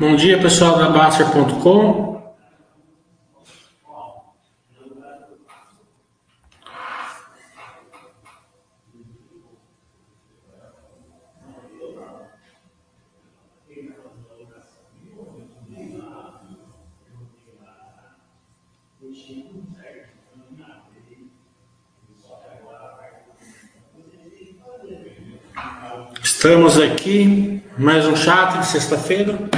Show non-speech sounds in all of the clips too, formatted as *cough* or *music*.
Bom dia, pessoal da Baster.com. Estamos aqui, mais um chat de sexta-feira.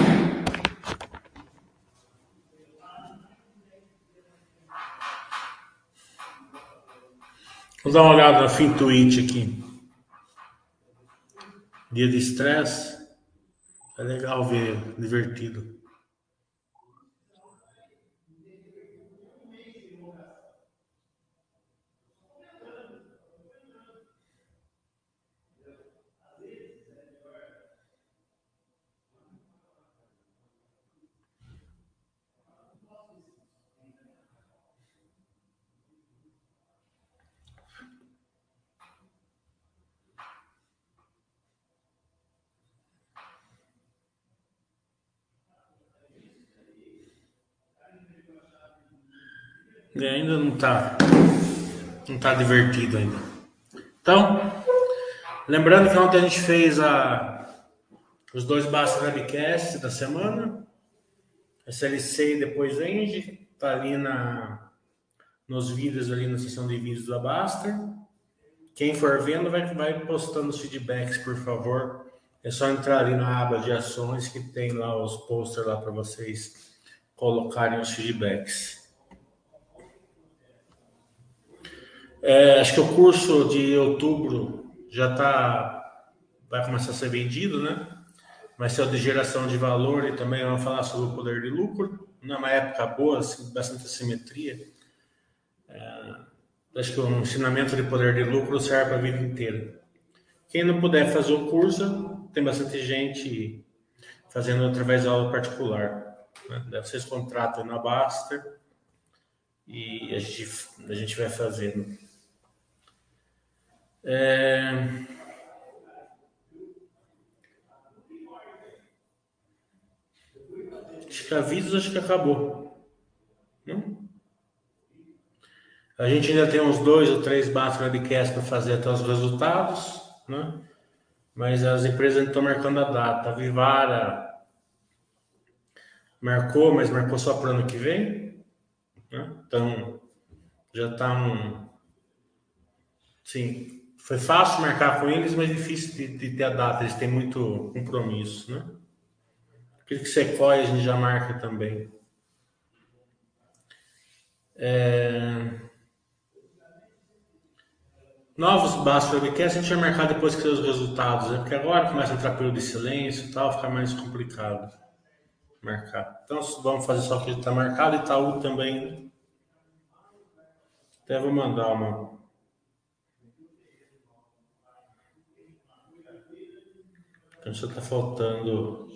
Vamos dar uma olhada na Fintuit aqui. Dia de estresse. É legal ver, divertido. Ainda não está não tá divertido ainda. Então, lembrando que ontem a gente fez a, os dois Basta Webcast da semana. SLC e depois Enge. Tá ali na, nos vídeos, ali na seção de vídeos da Baster. Quem for vendo, vai, vai postando os feedbacks, por favor. É só entrar ali na aba de ações que tem lá os posters lá para vocês colocarem os feedbacks. É, acho que o curso de outubro já está, vai começar a ser vendido, né? Vai ser o de geração de valor e também vamos falar sobre o poder de lucro. Numa época boa, assim, bastante assimetria. É, acho que o ensinamento de poder de lucro serve para a vida inteira. Quem não puder fazer o curso, tem bastante gente fazendo através da aula particular. Né? Vocês contratam na Baster e a gente, a gente vai fazendo. É... Acho que avisos acho que acabou. Não? A gente ainda tem uns dois ou três bases webcasts para fazer até os resultados, né? Mas as empresas estão marcando a data. A Vivara marcou, mas marcou só para o ano que vem. Né? Então, já está um. Sim, foi fácil marcar com eles, mas difícil de, de ter a data. Eles têm muito compromisso, né? Aquilo que Sequoia a gente já marca também. É... Novos baixos webcasts a gente vai marcar depois que os resultados, né? Porque agora começa a entrar período de silêncio e tal, fica mais complicado marcar. Então vamos fazer só o que está marcado. Itaú também. Até vou mandar uma Então só está faltando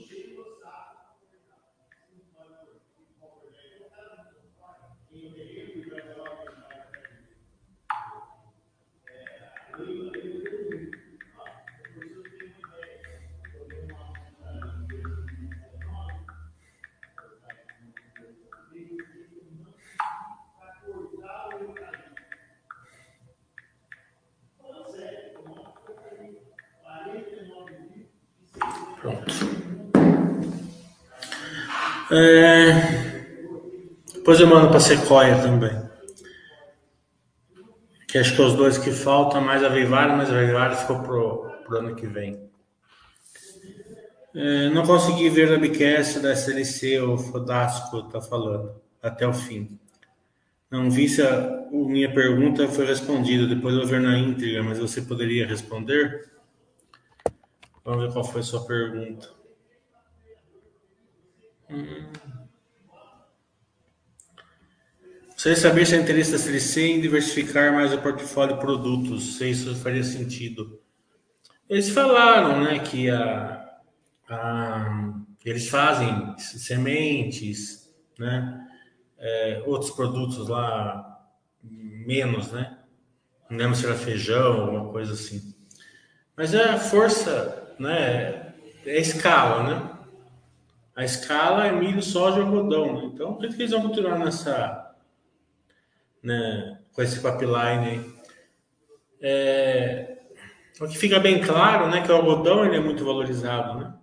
É... Depois eu mando para Sequoia também. Que acho que é os dois que faltam, mais a Vivara, mas a Vivara ficou pro, pro ano que vem. É, não consegui ver a webcast da SLC, o Fodasco está falando, até o fim. Não vi se a minha pergunta foi respondida, depois eu vou ver na íntegra, mas você poderia responder? Vamos ver qual foi a sua pergunta. Hum. Você saber se é interesse da CLC em diversificar mais o portfólio de produtos, se isso faria sentido. Eles falaram, né, que a, a eles fazem sementes, né, é, outros produtos lá menos, né? Não lembro se era feijão, alguma coisa assim. Mas é a força, né? É a escala, né? A escala é milho, soja e algodão. Né? Então, acredito que eles vão continuar nessa, né, com esse pipeline aí. É, o que fica bem claro, né, que o algodão ele é muito valorizado, né?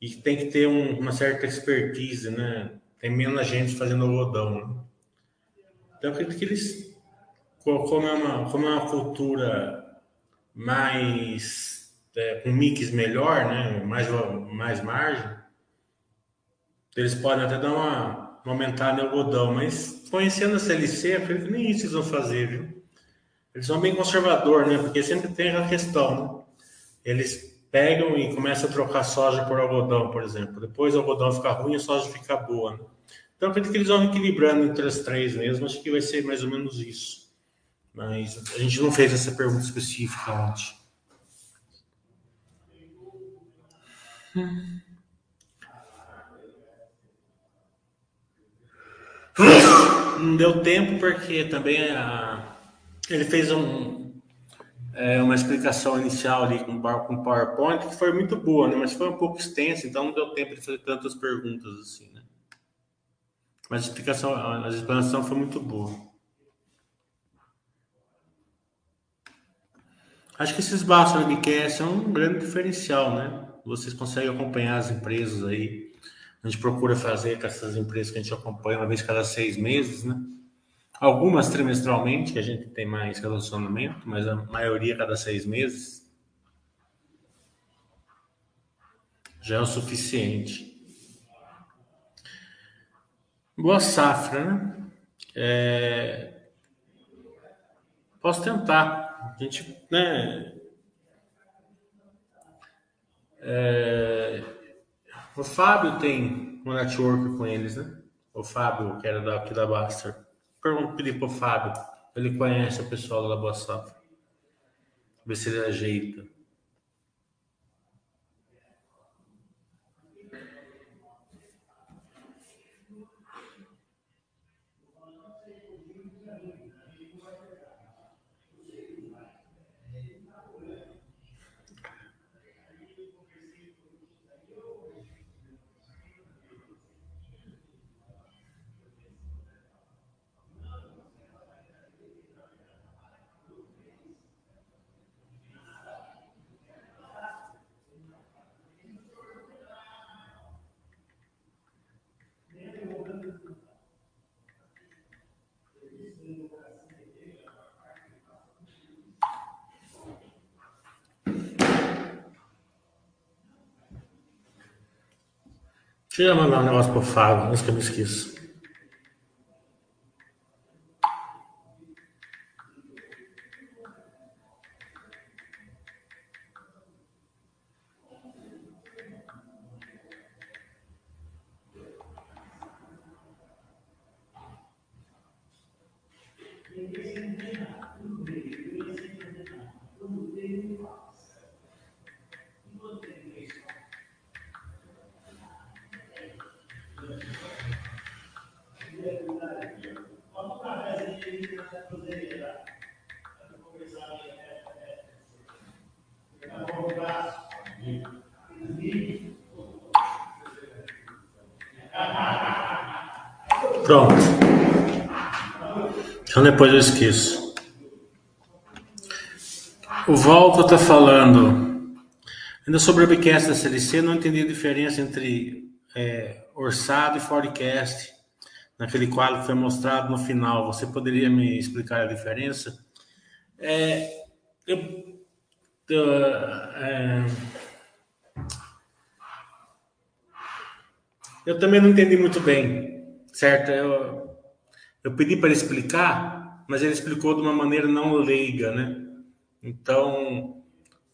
E tem que ter um, uma certa expertise, né? Tem menos gente fazendo algodão. Né? Então, acredito que eles, como é uma, como é uma cultura mais é, com mix melhor, né? Mais mais margem, eles podem até dar uma, uma aumentada no algodão, mas conhecendo a CLC, acredito que nem isso eles vão fazer, viu? Eles são bem conservador, né? Porque sempre tem a questão, né? Eles pegam e começam a trocar soja por algodão, por exemplo. Depois o algodão fica ruim e a soja fica boa. Né? Então, acredito que eles vão equilibrando entre as três mesmo. Acho que vai ser mais ou menos isso. Mas a gente não fez essa pergunta específica ontem. Não deu tempo porque também a, ele fez um, é, uma explicação inicial ali com, com PowerPoint que foi muito boa, né? mas foi um pouco extensa, então não deu tempo de fazer tantas perguntas assim. Né? Mas a explicação, a explanação foi muito boa. Acho que esses Bastos Webcast são um grande diferencial, né? Vocês conseguem acompanhar as empresas aí. A gente procura fazer com essas empresas que a gente acompanha uma vez cada seis meses, né? Algumas trimestralmente, que a gente tem mais relacionamento, mas a maioria cada seis meses. Já é o suficiente. Boa safra, né? É... Posso tentar. A gente, né? É... O Fábio tem um network com eles, né? O Fábio, que era daqui da Baster. Pergunta pedir pro Fábio. Ele conhece o pessoal da Boa Safra. Ver se ele ajeita. Deixa eu mandar um negócio pro Fábio, antes que eu me esqueça. Pronto. Então depois eu esqueço. O Volta está falando. Ainda sobre o webcast da CLC, não entendi a diferença entre é, orçado e forecast naquele quadro que foi mostrado no final. Você poderia me explicar a diferença? É, eu, é, eu também não entendi muito bem certo? Eu, eu pedi para ele explicar, mas ele explicou de uma maneira não leiga, né? Então,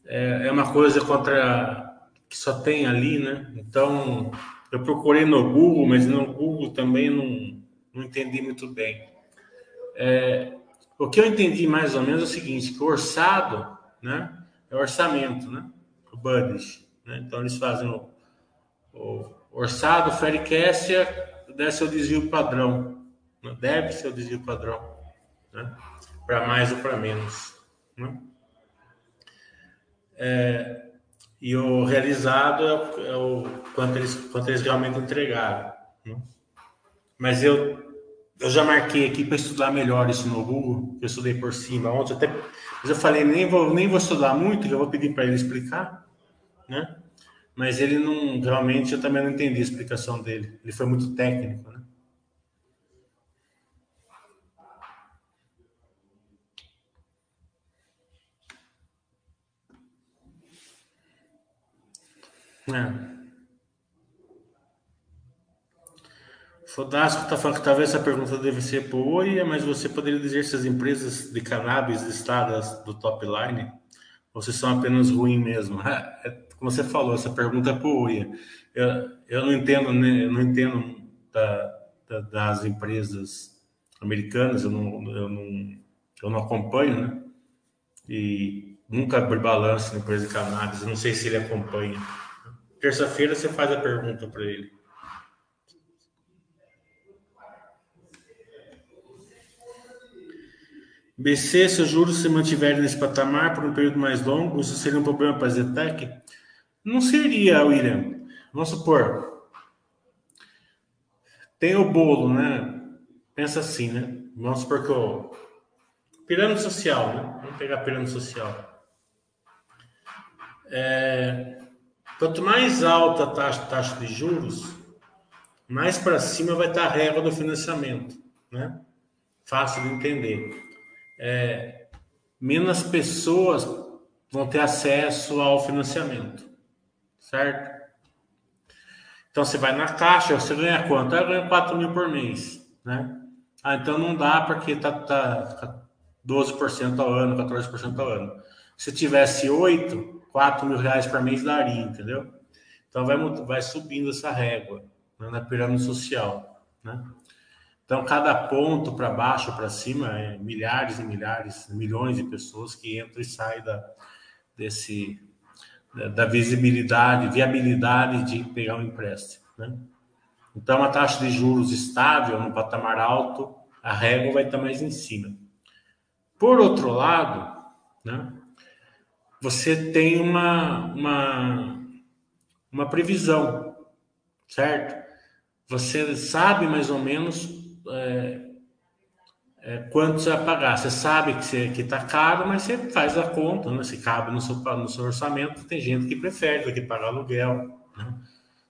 é, é uma coisa contra que só tem ali, né? Então, eu procurei no Google, mas no Google também não, não entendi muito bem. É, o que eu entendi mais ou menos é o seguinte, que o orçado, né? É orçamento, né? O budget, né? Então, eles fazem o, o orçado, o Faircast deve ser o desvio padrão. Né? Deve ser o desvio padrão. Né? Para mais ou para menos. Né? É, e o realizado é o, é o quanto, eles, quanto eles realmente entregaram. Né? Mas eu, eu já marquei aqui para estudar melhor isso no Google, eu estudei por cima ontem, até, mas eu falei, nem vou, nem vou estudar muito, eu vou pedir para ele explicar, né? Mas ele não, realmente, eu também não entendi a explicação dele. Ele foi muito técnico, né? É. Fodasco está falando que talvez essa pergunta deve ser por Oia, mas você poderia dizer se as empresas de cannabis listadas do top line ou se são apenas ruins mesmo? *laughs* É, como você falou, essa pergunta é Oia. Eu, eu não entendo, né, eu não entendo da, da, das empresas americanas, eu não, eu não, eu não acompanho, né? E nunca abri balanço na empresa de cannabis, eu não sei se ele acompanha. Terça-feira você faz a pergunta para ele. BC, se os juros se mantiverem nesse patamar por um período mais longo, isso seria um problema para a Zetec? Não seria, William. Vamos supor. Tem o bolo, né? Pensa assim, né? Vamos supor que o. Pirâmide social, né? Vamos pegar a pirâmide social. É... Quanto mais alta a taxa, taxa de juros, mais para cima vai estar a régua do financiamento, né? Fácil de entender. É, menos pessoas vão ter acesso ao financiamento, certo? Então você vai na caixa, você ganha quanto? Eu ganho 4 mil por mês, né? Ah, então não dá porque tá, tá 12% ao ano, 14% ao ano. Se tivesse 8, 4 mil reais por mês daria, entendeu? Então vai, vai subindo essa régua né, na pirâmide social, né? Então cada ponto para baixo para cima é milhares e milhares, milhões de pessoas que entram e saem da, desse, da visibilidade, viabilidade de pegar um empréstimo, né? Então a taxa de juros estável no patamar alto, a régua vai estar mais em cima. Por outro lado, né? Você tem uma, uma, uma previsão, certo? Você sabe mais ou menos é, é, quanto você vai pagar. Você sabe que está tá caro, mas você faz a conta, né? se cabe no seu, no seu orçamento. Tem gente que prefere do que pagar aluguel. Né?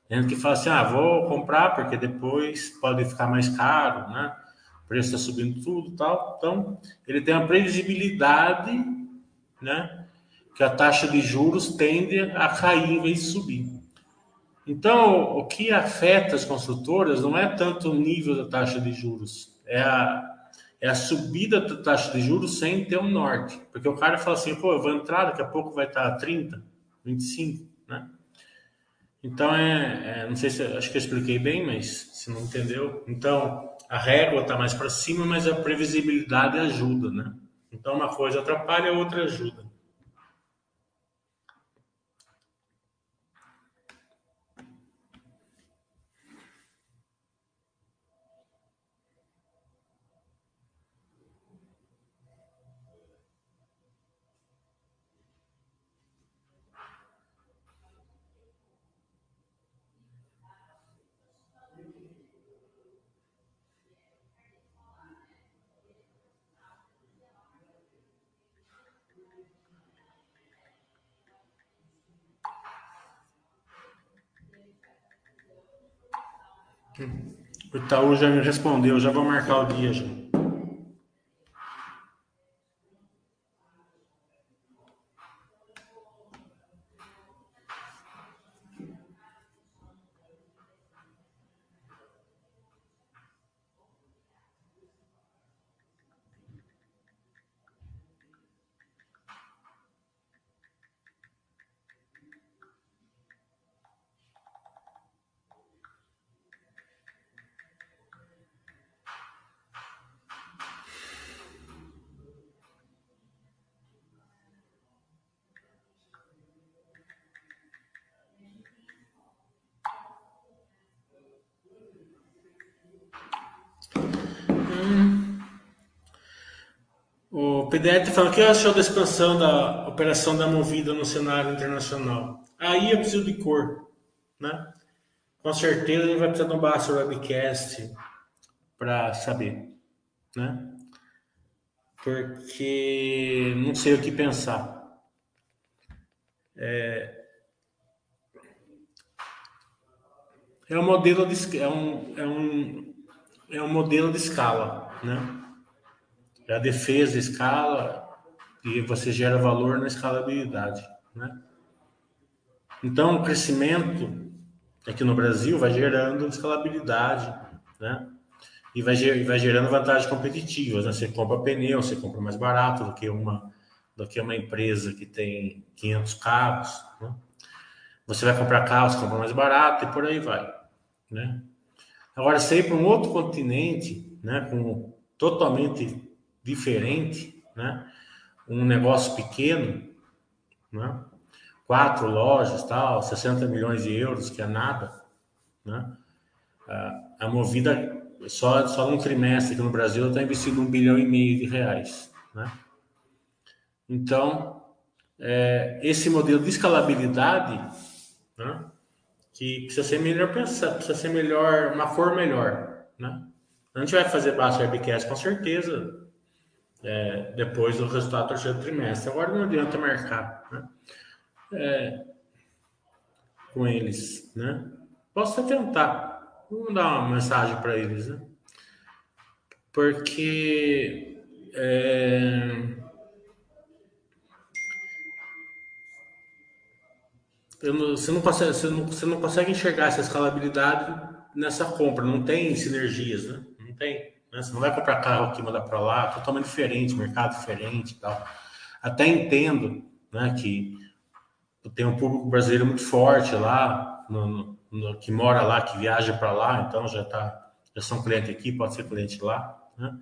Tem gente que fala assim: ah, vou comprar porque depois pode ficar mais caro, né? o preço está subindo tudo tal. Então, ele tem uma previsibilidade, né? Que a taxa de juros tende a cair em vez de subir. Então, o que afeta as construtoras não é tanto o nível da taxa de juros, é a, é a subida da taxa de juros sem ter um norte. Porque o cara fala assim, pô, eu vou entrar, daqui a pouco vai estar 30, 25, né? Então, é, é não sei se, acho que eu expliquei bem, mas se não entendeu. Então, a régua está mais para cima, mas a previsibilidade ajuda, né? Então, uma coisa atrapalha, a outra ajuda. O Itaú já me respondeu, já vou marcar o dia já. PDR está falando que achou da expansão da operação da Movida no cenário internacional. Aí eu preciso de cor, né? Com certeza gente vai precisar de um Basta Webcast para saber, né? Porque não sei o que pensar. É, é um modelo de é um, é um, é um modelo de escala, né? É a defesa escala e você gera valor na escalabilidade, né? Então, o crescimento aqui no Brasil vai gerando escalabilidade, né? E vai, vai gerando vantagens competitivas, né? Você compra pneu, você compra mais barato do que uma do que uma empresa que tem 500 carros, né? Você vai comprar carros, compra mais barato e por aí vai, né? Agora, você ir para um outro continente, né, com totalmente diferente, né? Um negócio pequeno, né? Quatro lojas, tal, 60 milhões de euros, que é nada, né? A Movida, só, só num trimestre aqui no Brasil, está investindo um bilhão e meio de reais, né? Então, é, esse modelo de escalabilidade, né? Que precisa ser melhor pensar, precisa ser melhor, uma cor melhor, né? A gente vai fazer baixo webcast com certeza, é, depois do resultado do terceiro trimestre. Agora não adianta marcar né? é, com eles. Né? Posso tentar. Vamos dar uma mensagem para eles. Né? Porque. É, não, você, não consegue, você, não, você não consegue enxergar essa escalabilidade nessa compra, não tem sinergias, né? Não tem. Né? Você não vai comprar carro aqui e mandar para lá, totalmente diferente, mercado diferente tal. Até entendo né, que tem um público brasileiro muito forte lá, no, no, que mora lá, que viaja para lá, então já tá, já são cliente aqui, pode ser cliente lá, né?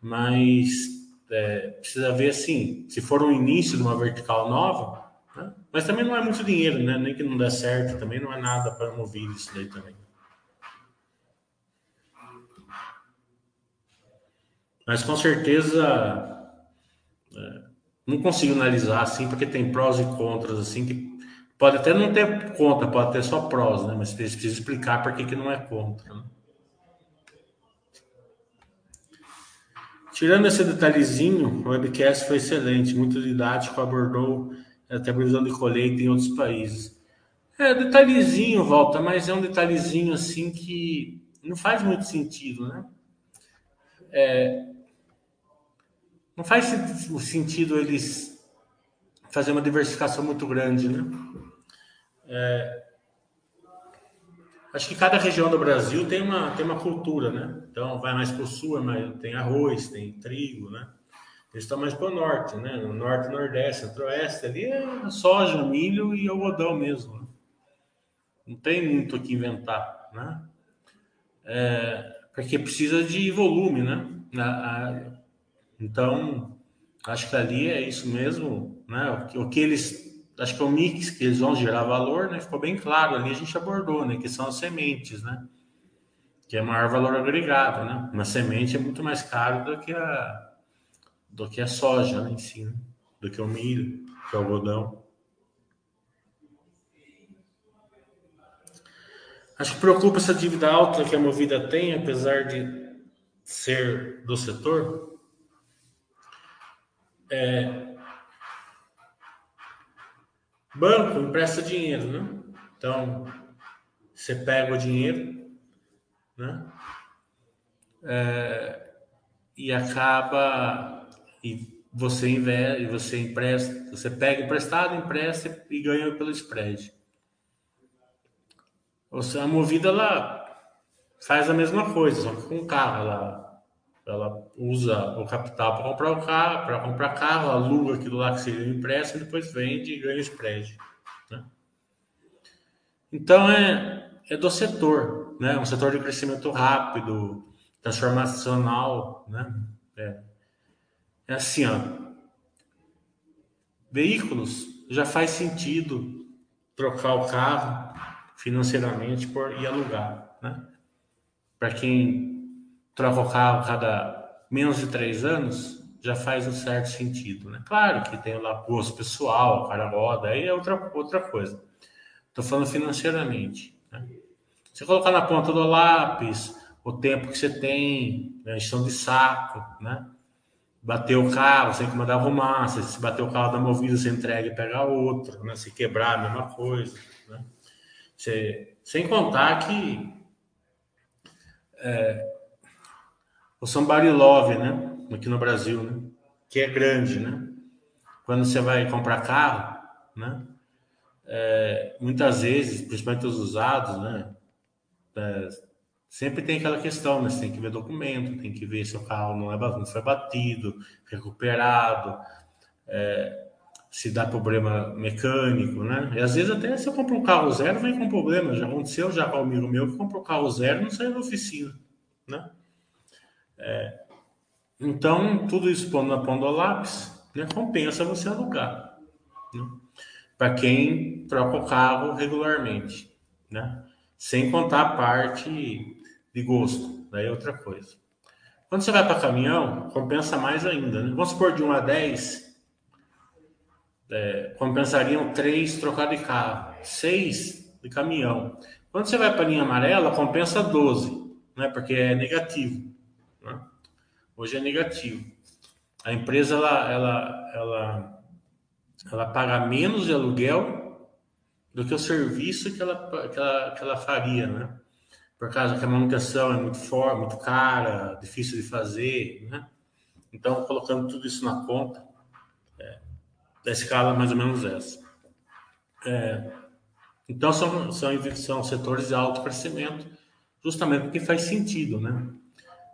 Mas é, precisa ver assim, se for um início de uma vertical nova, né? mas também não é muito dinheiro, né? Nem que não dê certo, também não é nada para mover isso daí também. Mas com certeza é, não consigo analisar assim, porque tem prós e contras assim que pode até não ter contra, pode ter só prós, né? Mas precisa explicar por que, que não é contra. Né? Tirando esse detalhezinho, o webcast foi excelente, muito didático, abordou até a previsão de colheita em outros países. É, detalhezinho, volta, mas é um detalhezinho assim que não faz muito sentido, né? É, não faz sentido eles fazer uma diversificação muito grande, né? É, acho que cada região do Brasil tem uma, tem uma cultura, né? Então, vai mais para o sul, é tem arroz, tem trigo, né? Eles estão mais para o norte, né? No norte, nordeste, centro-oeste, ali é soja, milho e algodão mesmo. Né? Não tem muito o que inventar, né? É, porque precisa de volume, né? A, a, então, acho que ali é isso mesmo, né? O que, eles, acho que é o mix que eles vão gerar valor, né? Ficou bem claro ali, a gente abordou, né? Que são as sementes, né? Que é maior valor agregado, né? Uma semente é muito mais caro do que a, do que a soja né, em si, né? do que o milho, do que o algodão. Acho que preocupa essa dívida alta que a Movida tem, apesar de ser do setor, é, banco empresta dinheiro, né? Então, você pega o dinheiro, né? É, e acaba e você investe, você empresta, você pega emprestado, empresta e ganha pelo spread. Ou seja, a movida ela faz a mesma coisa, só que com carro, ela ela usa o capital para comprar o carro, para comprar carro, aluga aquilo lá que seria impresso e depois vende e ganha spread. Né? Então é, é do setor, né? Um setor de crescimento rápido, transformacional, né? É, é assim, ó. Veículos já faz sentido trocar o carro financeiramente por e alugar, né? Para quem troca o carro cada menos de três anos, já faz um certo sentido, né? Claro que tem lá gosto pessoal, cara roda, aí é outra, outra coisa. Estou falando financeiramente. Né? Você colocar na ponta do lápis o tempo que você tem, né? de saco, né? Bater o carro, você tem que mandar arrumar. Se bater o carro da movida, você entrega e pega outro, né? Se quebrar, a mesma coisa, né? Você, sem contar que é, o Somebody Love, né? aqui no Brasil, né? Que é grande, né? Quando você vai comprar carro, né? É, muitas vezes, principalmente os usados, né? É, sempre tem aquela questão, né? Você tem que ver documento, tem que ver se o carro não, é, não foi batido, recuperado, é, se dá problema mecânico, né? E às vezes até se eu compro um carro zero, vem com problema. Já aconteceu já com amigo meu que comprou um carro zero e não saiu da oficina, né? É, então, tudo isso pondo na ponta do lápis, né, compensa você alugar. Né? Para quem troca o carro regularmente. Né? Sem contar a parte de gosto, daí é outra coisa. Quando você vai para caminhão, compensa mais ainda. Né? Vamos supor de 1 a 10, é, compensariam 3 trocar de carro, 6 de caminhão. Quando você vai para linha amarela, compensa 12, né? porque é negativo. Hoje é negativo. A empresa ela, ela, ela, ela paga menos de aluguel do que o serviço que ela, que ela, que ela faria, né? Por causa que a manutenção é muito forte, muito cara, difícil de fazer, né? Então, colocando tudo isso na conta, é, da escala mais ou menos essa. É, então, são, são, são setores de alto crescimento, justamente porque faz sentido, né?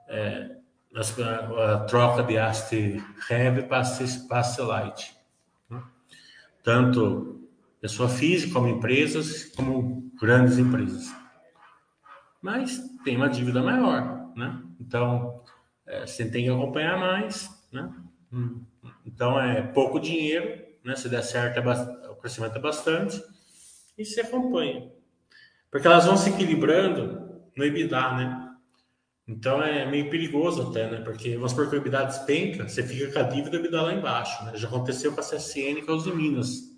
É, a, a troca de haste heavy para haste light. Né? Tanto pessoa física como empresas, como grandes empresas. Mas tem uma dívida maior, né? Então, é, você tem que acompanhar mais, né? Hum. Então, é pouco dinheiro, né? Se der certo, é o crescimento é bastante e se acompanha. Porque elas vão se equilibrando no EBITDA, né? Então é meio perigoso até, né? Porque vamos supor que o EBITDA despenca, você fica com a dívida e EBITDA lá embaixo, né? Já aconteceu com a CSN com os de Minas.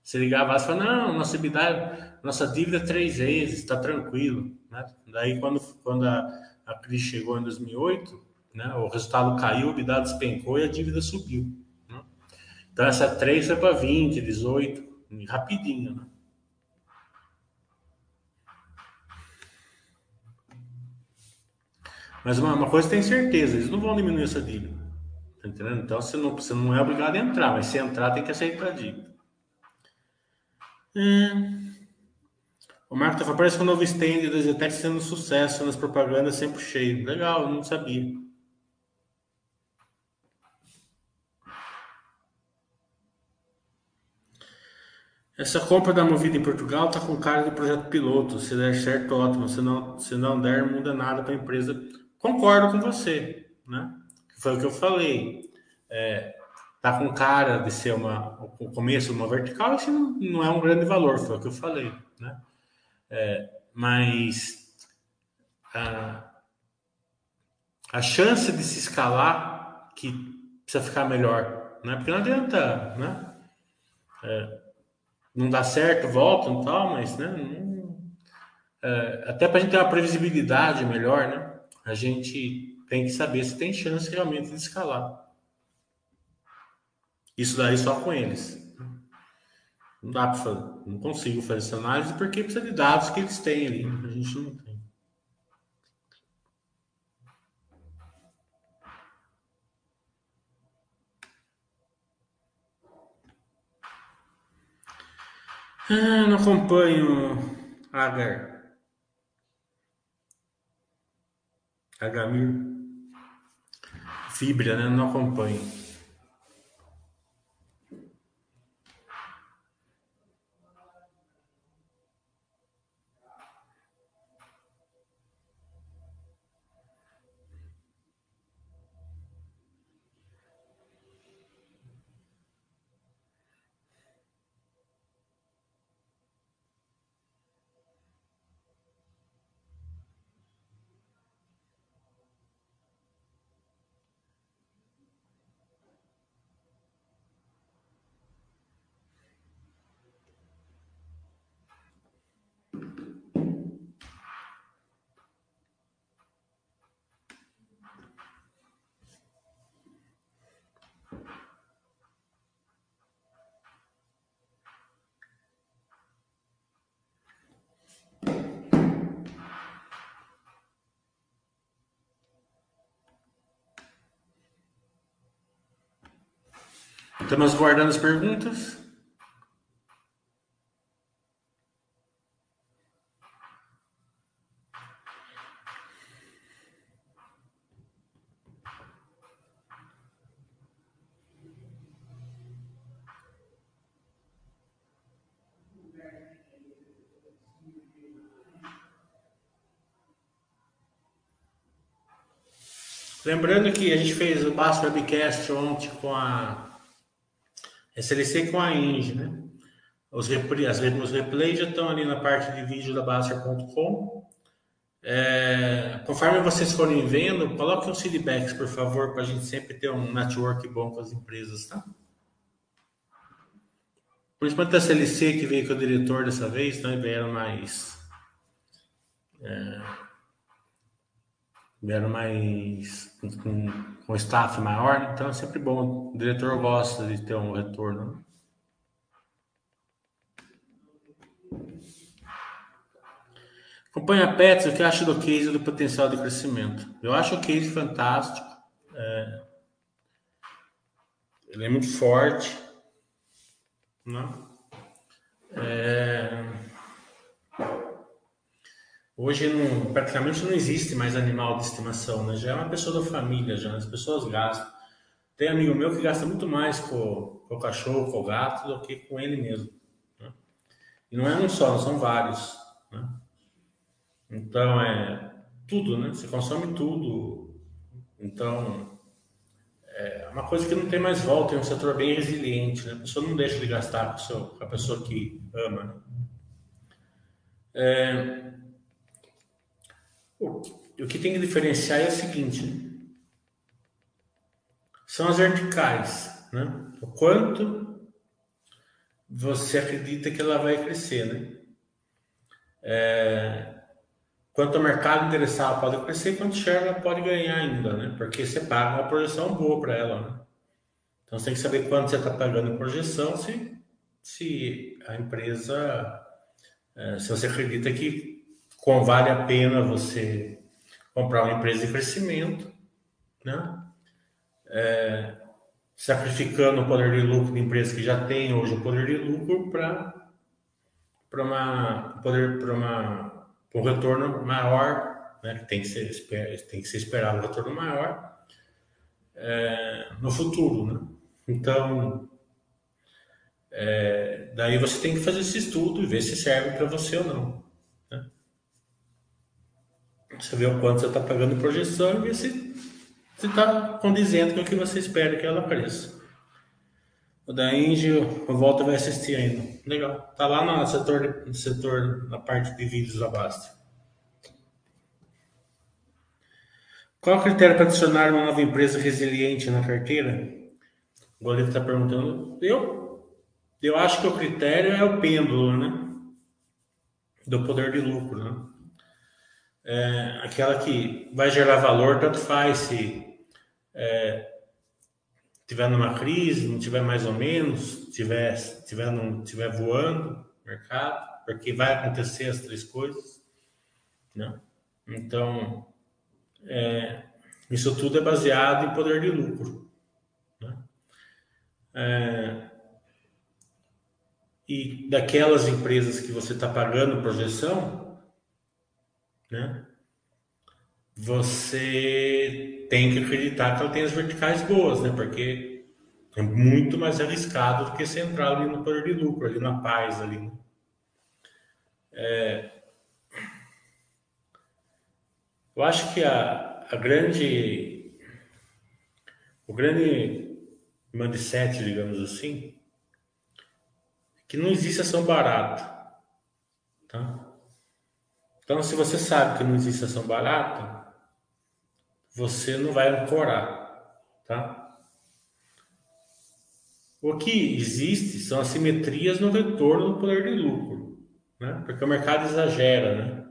Você ligava e falava, não, nossa EBITDA, nossa dívida é três vezes, está tranquilo, né? Daí quando, quando a, a crise chegou em 2008, né? O resultado caiu, o EBITDA despencou e a dívida subiu. Né? Então essa 3 foi para 20, 18, rapidinho, né? Mas uma, uma coisa tem certeza, eles não vão diminuir essa dívida. Tá entendendo? Então você não, você não é obrigado a entrar, mas se entrar tem que aceitar a dívida. O Marco tá falando, parece que o novo stand da Zetec sendo sucesso nas propagandas sempre cheio. Legal, não sabia. Essa compra da Movida em Portugal tá com cara de projeto piloto. Se der certo, ótimo. Se não, se não der, muda nada para a empresa concordo com você, né? Foi o que eu falei. É, tá com cara de ser uma, o começo de uma vertical, isso não, não é um grande valor, foi o que eu falei, né? É, mas a, a chance de se escalar que precisa ficar melhor, né? Porque não adianta, né? É, não dá certo, volta e tal, mas, né? Não, é, até para a gente ter uma previsibilidade melhor, né? A gente tem que saber se tem chance realmente de escalar. Isso daí só com eles. Não dá para fazer, não consigo fazer essa análise porque precisa de dados que eles têm ali. A gente não tem. Ah, não acompanho Agar. Agamir Fibra, né? Não acompanho. Estamos guardando as perguntas. Lembrando que a gente fez o Basso Webcast ontem com a SLC com a Inge, né? Os, as, os replays já estão ali na parte de vídeo da Baster.com. É, conforme vocês forem vendo, coloquem os feedbacks, por favor, para a gente sempre ter um network bom com as empresas, tá? Principalmente a SLC que veio com o diretor dessa vez, então vieram mais. É, vieram mais com, com staff maior, então é sempre bom. O diretor gosta de ter um retorno. Acompanha Pets, o que acha do case do potencial de crescimento? Eu acho o case fantástico. É... Ele é muito forte. Né? É... Hoje não, praticamente não existe mais animal de estimação, né? Já é uma pessoa da família, já as pessoas gastam. Tem amigo meu que gasta muito mais com, com o cachorro, com o gato, do que com ele mesmo. Né? E não é um só, são vários. Né? Então é tudo, né? Você consome tudo. Então é uma coisa que não tem mais volta, é um setor bem resiliente, né? A pessoa não deixa de gastar com, seu, com a pessoa que ama. Né? É, o, que tem que diferenciar é o seguinte: né? são as verticais, né? O quanto você acredita que ela vai crescer, né? É, quanto o mercado interessado pode crescer, quanto share ela pode ganhar ainda, né? Porque você paga uma projeção boa para ela, né? Então você tem que saber quanto você está pagando em projeção, se, se a empresa, é, se você acredita que com vale a pena você comprar uma empresa de crescimento, né? É, sacrificando o poder de lucro de empresas que já têm hoje o poder de lucro para para uma poder para uma um retorno maior, né? Que tem que ser tem que ser esperado um retorno maior é, no futuro, né? Então é, daí você tem que fazer esse estudo e ver se serve para você ou não. Você vê o quanto você está pagando em projeção e ver se está condizente com o que você espera que ela cresça. O da Inge, o Volta vai assistir ainda. Legal. Tá lá no setor, no setor, na parte de vídeos da Basta. Qual o critério para adicionar uma nova empresa resiliente na carteira? O goleiro está perguntando. Eu, eu acho que o critério é o pêndulo, né? Do poder de lucro, né? É, aquela que vai gerar valor, tanto faz se é, tiver numa crise, não tiver mais ou menos, tiver, tiver, não, tiver voando mercado, porque vai acontecer as três coisas, né? Então, é, isso tudo é baseado em poder de lucro, né? É, e daquelas empresas que você está pagando projeção, né? Você tem que acreditar que ela tem as verticais boas, né? Porque é muito mais arriscado do que você entrar ali no poder de lucro, ali na paz, ali. Né? É... Eu acho que a, a grande, o grande mindset, digamos assim, é que não existe ação barata, tá? Então, se você sabe que não existe ação barata, você não vai ancorar, tá? O que existe são assimetrias no retorno do poder de lucro, né? Porque o mercado exagera, né?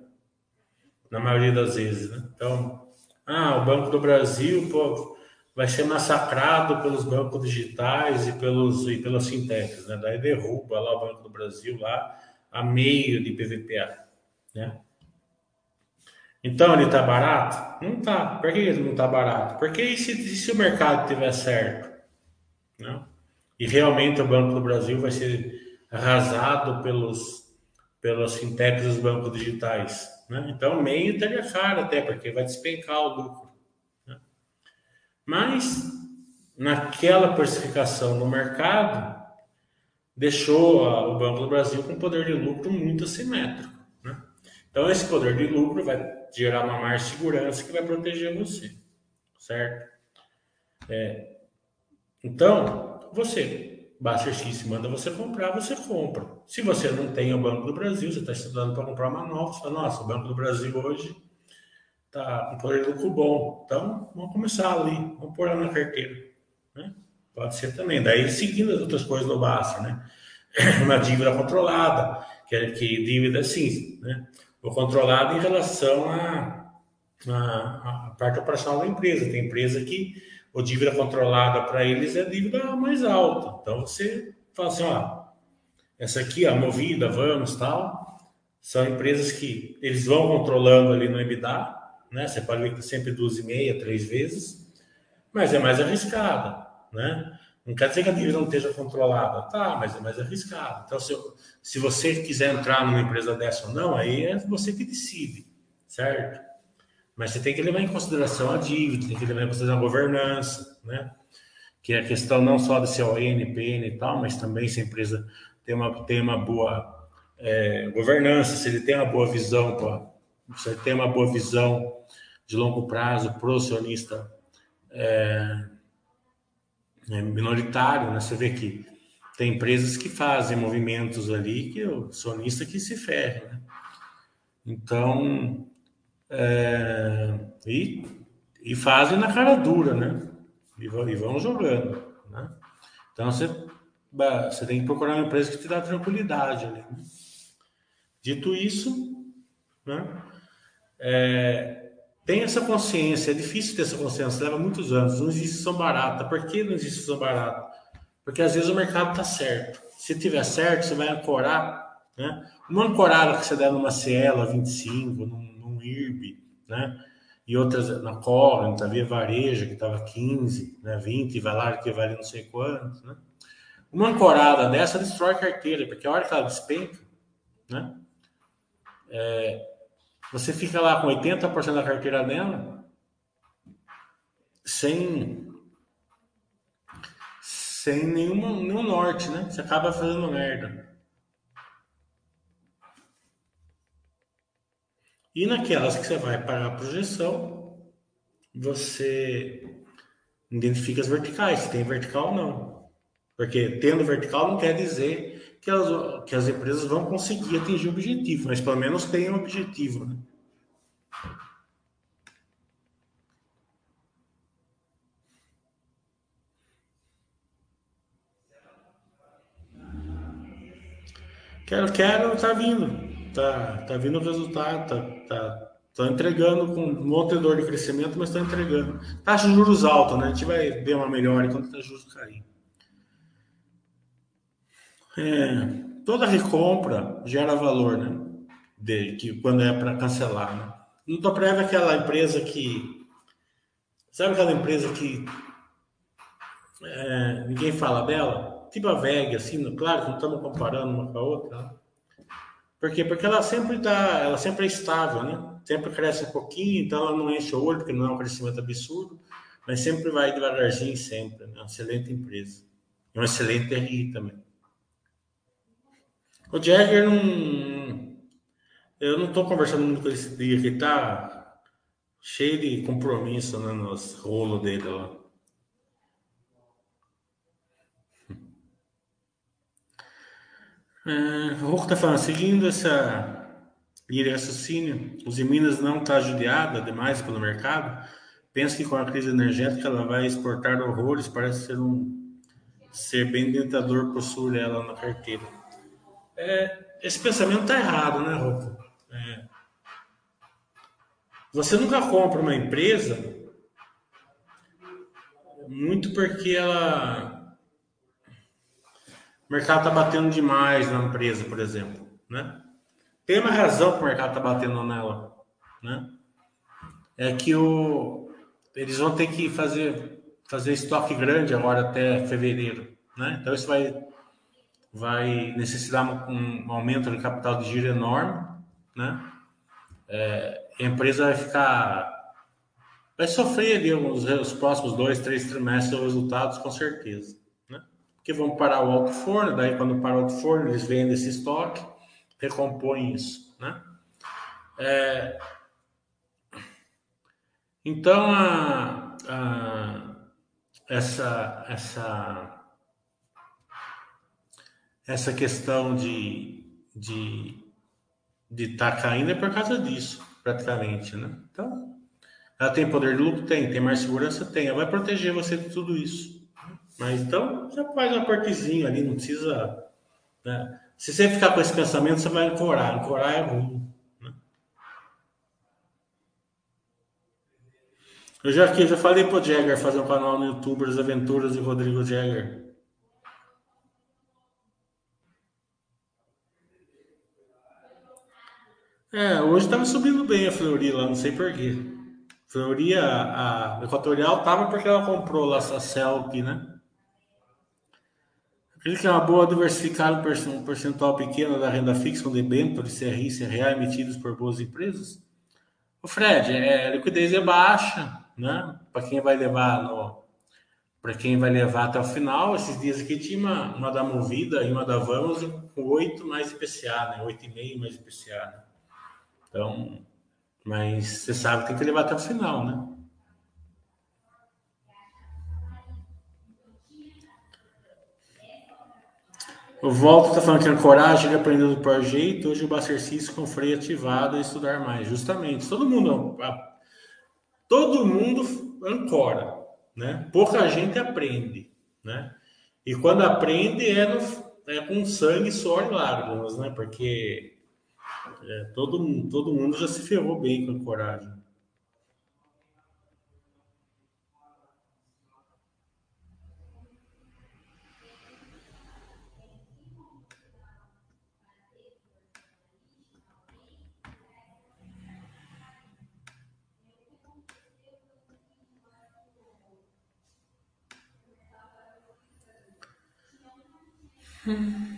Na maioria das vezes, né? Então, ah, o Banco do Brasil, pô, vai ser massacrado pelos bancos digitais e pelos e pelas fintechs, né? Daí derruba lá o Banco do Brasil lá a meio de PVPA, né? Então ele está barato? Não está. Por que ele não está barato? Porque e se, e se o mercado estiver certo? Não? e realmente o Banco do Brasil vai ser arrasado pelos, pelas fintechs dos bancos digitais. Né? Então, meio estaria caro até, porque vai despencar o lucro. Né? Mas, naquela precificação no mercado, deixou a, o Banco do Brasil com poder de lucro muito assimétrico. Então, esse poder de lucro vai gerar uma maior segurança que vai proteger você, certo? É, então, você, Baster X manda você comprar, você compra. Se você não tem o Banco do Brasil, você está estudando para comprar uma nova, você fala, nossa, o Banco do Brasil hoje está com poder de lucro bom. Então, vamos começar ali, vamos pôr lá na carteira. Né? Pode ser também. Daí, seguindo as outras coisas do Baster, né? *clears throat* Uma dívida controlada, que é que dívida sim, né? O controlado em relação à a, a, a, parte operacional da empresa. Tem empresa que o dívida controlada para eles é dívida mais alta. Então você fala assim, ó, essa aqui, a Movida, Vamos, tal, são empresas que eles vão controlando ali no EBITDA, né? Você pode ver que sempre duas e meia, três vezes, mas é mais arriscada, né? Não quer dizer que a dívida não esteja controlada, tá, mas é mais arriscado. Então, se, se você quiser entrar numa empresa dessa ou não, aí é você que decide, certo? Mas você tem que levar em consideração a dívida, tem que levar em consideração a governança, né? Que é a questão não só de ser ON, PN e tal, mas também se a empresa tem uma, tem uma boa é, governança, se ele tem uma boa visão, se ele tem uma boa visão de longo prazo para acionista é, é, minoritário, né? Você vê que tem empresas que fazem movimentos ali que o acionista que se ferre, né? Então, é, e, e fazem na cara dura, né? E vão, e vão jogando, né? Então, você, você tem que procurar uma empresa que te dá tranquilidade ali. Né? Dito isso, né? É, tem essa consciência, é difícil ter essa consciência, leva muitos anos, não existe são barata. Por que não existe são barata? Porque às vezes o mercado está certo. Se tiver certo, você vai ancorar, né? Uma ancorada que você der numa Cielo 25, num IRB, né? E outras na Covenant, havia Vareja, que estava 15, né? 20, vai lá que vale não sei quanto, né? Uma ancorada dessa destrói a carteira, porque a hora que ela despenca, né? É, você fica lá com 80% da carteira dela sem sem nenhuma, nenhum norte, né? Você acaba fazendo merda. E naquelas que você vai para a projeção, você identifica as verticais, se tem vertical ou não. Porque tendo vertical não quer dizer que as, que as empresas vão conseguir atingir o objetivo, mas pelo menos tem um objetivo. Né? Quero, quero, tá vindo tá, tá vindo o resultado, tá, tá, tá entregando com um monte de crescimento, mas está entregando. Taxa de juros alta, né? A gente vai ver uma melhora quando a juros cair. É, toda recompra gera valor, né? De, que quando é para cancelar, né? Não tô prévio aquela empresa que. Sabe aquela empresa que é, ninguém fala dela? Tipo a VEG, assim, claro que não estamos comparando uma com a outra. Né? Por quê? Porque ela sempre tá, ela sempre é estável, né? Sempre cresce um pouquinho, então ela não enche o olho, porque não é um crescimento absurdo, mas sempre vai devagarzinho, sempre. Né? Uma excelente empresa. E uma excelente RI também. O Jagger não. Eu não estou conversando muito com esse dia, que tá cheio de compromisso né, nos rolos dele lá. Uh, o Rocco está falando, seguindo essa linha de raciocínio, os Minas não está judiada demais pelo mercado. Penso que com a crise energética ela vai exportar horrores, parece ser um ser bem tentador possuir ela na carteira. É, esse pensamento está errado, né, Rocco? É, você nunca compra uma empresa muito porque ela o mercado está batendo demais na empresa, por exemplo, né? Tem uma razão que o mercado está batendo nela, né? É que o, eles vão ter que fazer, fazer estoque grande agora até fevereiro, né? Então isso vai vai necessitar um, um aumento de capital de giro enorme, né? É, a empresa vai ficar vai sofrer ali os, os próximos dois, três trimestres os resultados com certeza, né? Porque vão parar o alto forno, daí quando para o alto forno eles vendem esse estoque, recompõem isso, né? É, então a, a, essa essa essa questão de de de estar tá caindo é por causa disso, praticamente, né? Então, ela tem poder de lucro? Tem. Tem mais segurança? Tem. Ela vai proteger você de tudo isso. Mas então, já faz um aportezinho ali, não precisa. Né? Se você ficar com esse pensamento, você vai ancorar. Ancorar é ruim. Né? Eu já aqui, já falei pro Jagger fazer um canal no YouTube, as aventuras de Rodrigo Jagger. É, hoje estava subindo bem a Fleury lá, não sei porquê. Fleury, a, a Equatorial estava porque ela comprou lá essa Celp, né? Acredito que é uma boa diversificar um percentual pequeno da renda fixa com debêntures, CRI, CRA emitidos por boas empresas. O Fred, é, a liquidez é baixa, né? Para quem vai levar no, para quem vai levar até o final, esses dias aqui tinha uma, uma da Movida e uma da Vamos com 8 mais IPCA, né? 8,5 mais IPCA. Né? Então, mas você sabe que tem que levar até o final, né? O Volta está falando que a coragem de aprender do pior jeito, hoje o exercício com freio ativado e estudar mais. Justamente, todo mundo todo mundo ancora, né? Pouca gente aprende, né? E quando aprende é, no, é com sangue, suor e lágrimas, né? Porque é, todo, todo mundo já se ferrou bem com a coragem. Hum. *laughs*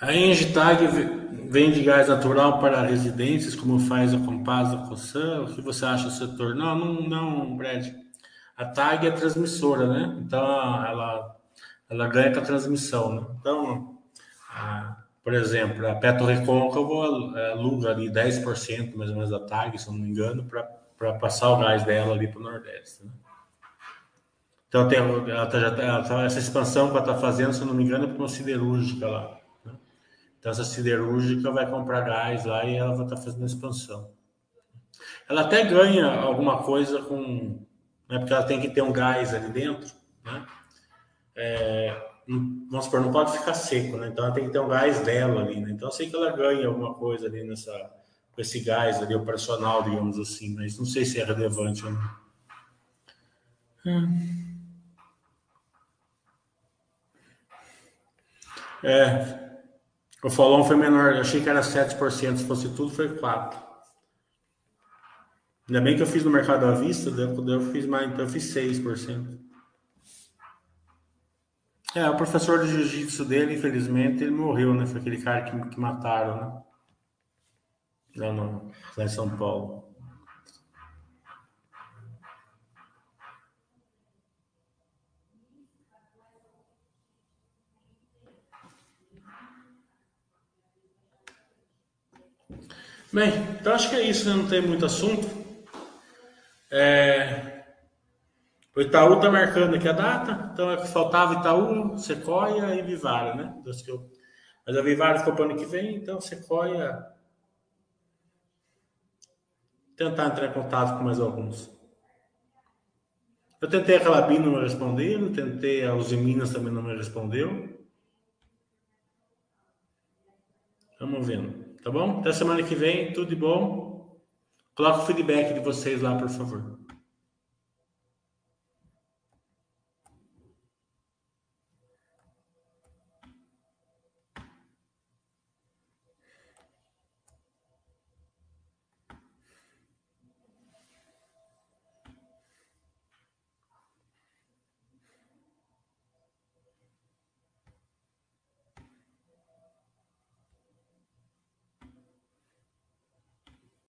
A Engitag vende gás natural para residências, como faz a Compasa Coçan. O que você acha do setor? Não, não, não, Brad. A TAG é transmissora, né? Então, ela, ela ganha com a transmissão, né? Então, a, por exemplo, a Petro Recôncavo aluga ali 10% mais ou menos da TAG, se eu não me engano, para passar o gás dela ali para o Nordeste, né? Então, tem, ela tá, já, ela tá, essa expansão que ela está fazendo, se eu não me engano, é para uma siderúrgica lá. Então, essa siderúrgica vai comprar gás lá e ela vai estar fazendo expansão. Ela até ganha alguma coisa com. Né, porque ela tem que ter um gás ali dentro, né? É, vamos supor, não pode ficar seco, né? Então ela tem que ter um gás dela ali, né? Então eu sei que ela ganha alguma coisa ali nessa, com esse gás ali operacional, digamos assim, mas não sei se é relevante ou não. Hum. É, o follow foi menor, eu achei que era 7%, se fosse tudo foi 4%. Ainda bem que eu fiz no mercado à vista, eu fiz mais, então eu fiz 6%. É, o professor de jiu-jitsu dele, infelizmente, ele morreu, né? Foi aquele cara que, que mataram, né? Lá, no, lá em São Paulo. Bem, então acho que é isso, né? não tem muito assunto. É... O Itaú está marcando aqui a data, então é que faltava Itaú, Sequoia e Vivara, né? Mas a Vivara ficou para o ano que vem, então Sequoia. Tentar entrar em contato com mais alguns. Eu tentei a Calabim, não me responderam, tentei a Uzi Minas também não me respondeu. Vamos vendo. Tá bom? Até semana que vem, tudo de bom. Coloca o feedback de vocês lá, por favor.